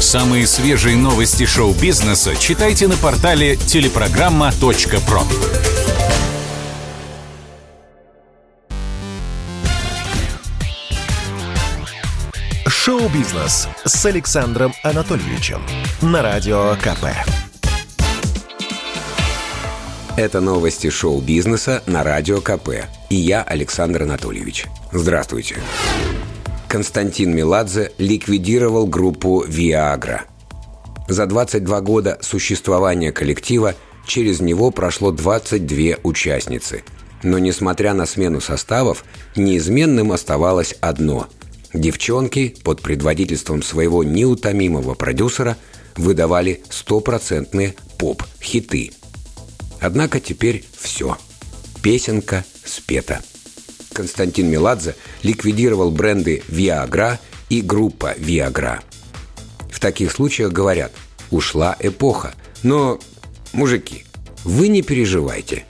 Самые свежие новости шоу-бизнеса читайте на портале телепрограмма.про. Шоу-бизнес с Александром Анатольевичем на Радио КП. Это новости шоу-бизнеса на Радио КП. И я, Александр Анатольевич. Здравствуйте. Константин Меладзе ликвидировал группу «Виагра». За 22 года существования коллектива через него прошло 22 участницы. Но несмотря на смену составов, неизменным оставалось одно – девчонки под предводительством своего неутомимого продюсера выдавали стопроцентные поп-хиты. Однако теперь все. Песенка спета – Константин Меладзе ликвидировал бренды Viagra и группа Viagra. В таких случаях говорят «ушла эпоха». Но, мужики, вы не переживайте.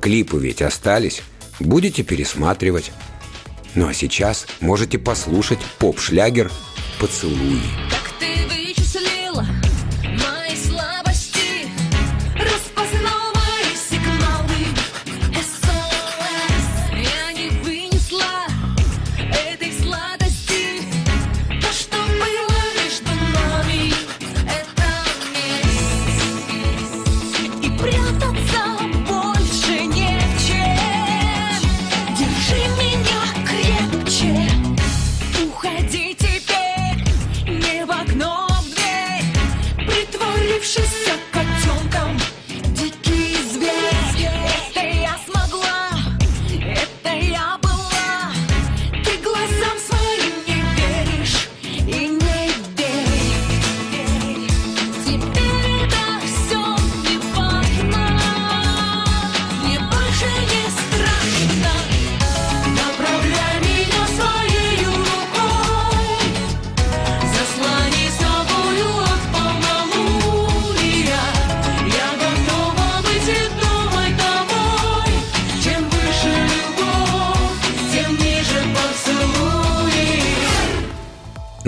Клипы ведь остались, будете пересматривать. Ну а сейчас можете послушать поп-шлягер «Поцелуи».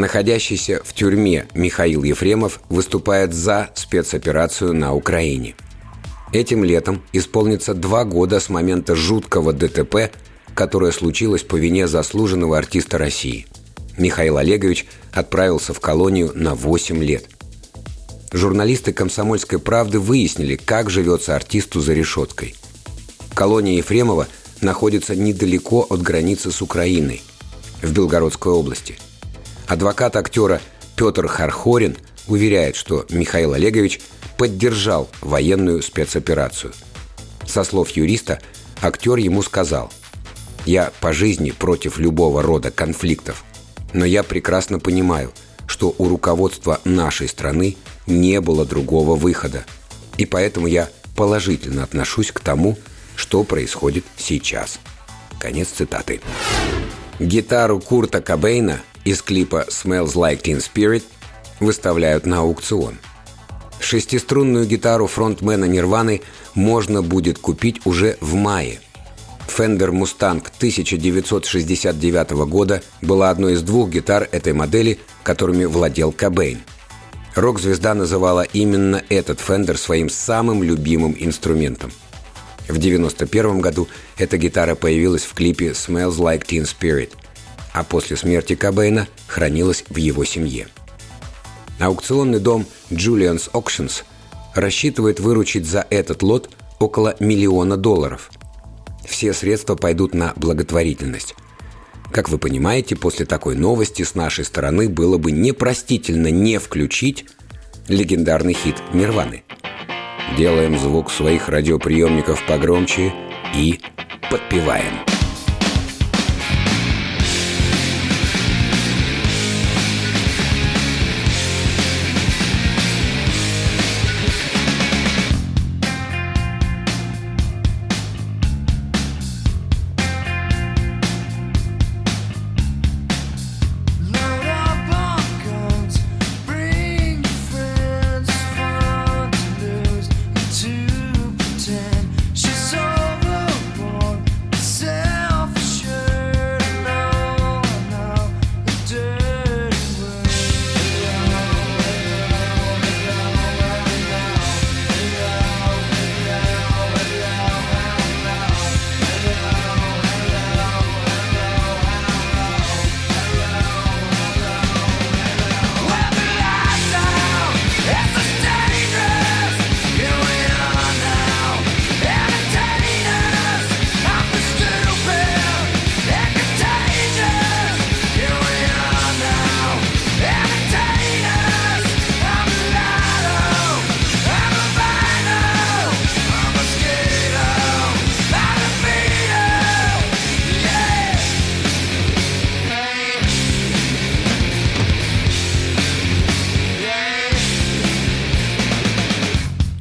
Находящийся в тюрьме Михаил Ефремов выступает за спецоперацию на Украине. Этим летом исполнится два года с момента жуткого ДТП, которое случилось по вине заслуженного артиста России. Михаил Олегович отправился в колонию на 8 лет. Журналисты «Комсомольской правды» выяснили, как живется артисту за решеткой. Колония Ефремова находится недалеко от границы с Украиной, в Белгородской области – Адвокат актера Петр Хархорин уверяет, что Михаил Олегович поддержал военную спецоперацию. Со слов юриста, актер ему сказал «Я по жизни против любого рода конфликтов, но я прекрасно понимаю, что у руководства нашей страны не было другого выхода, и поэтому я положительно отношусь к тому, что происходит сейчас». Конец цитаты. Гитару Курта Кобейна из клипа «Smells Like Teen Spirit» выставляют на аукцион. Шестиструнную гитару фронтмена Нирваны можно будет купить уже в мае. Fender Mustang 1969 года была одной из двух гитар этой модели, которыми владел Кобейн. Рок-звезда называла именно этот Fender своим самым любимым инструментом. В 1991 году эта гитара появилась в клипе «Smells Like Teen Spirit», а после смерти Кобейна хранилась в его семье. Аукционный дом Julian's Auctions рассчитывает выручить за этот лот около миллиона долларов. Все средства пойдут на благотворительность. Как вы понимаете, после такой новости с нашей стороны было бы непростительно не включить легендарный хит «Нирваны». Делаем звук своих радиоприемников погромче и подпеваем.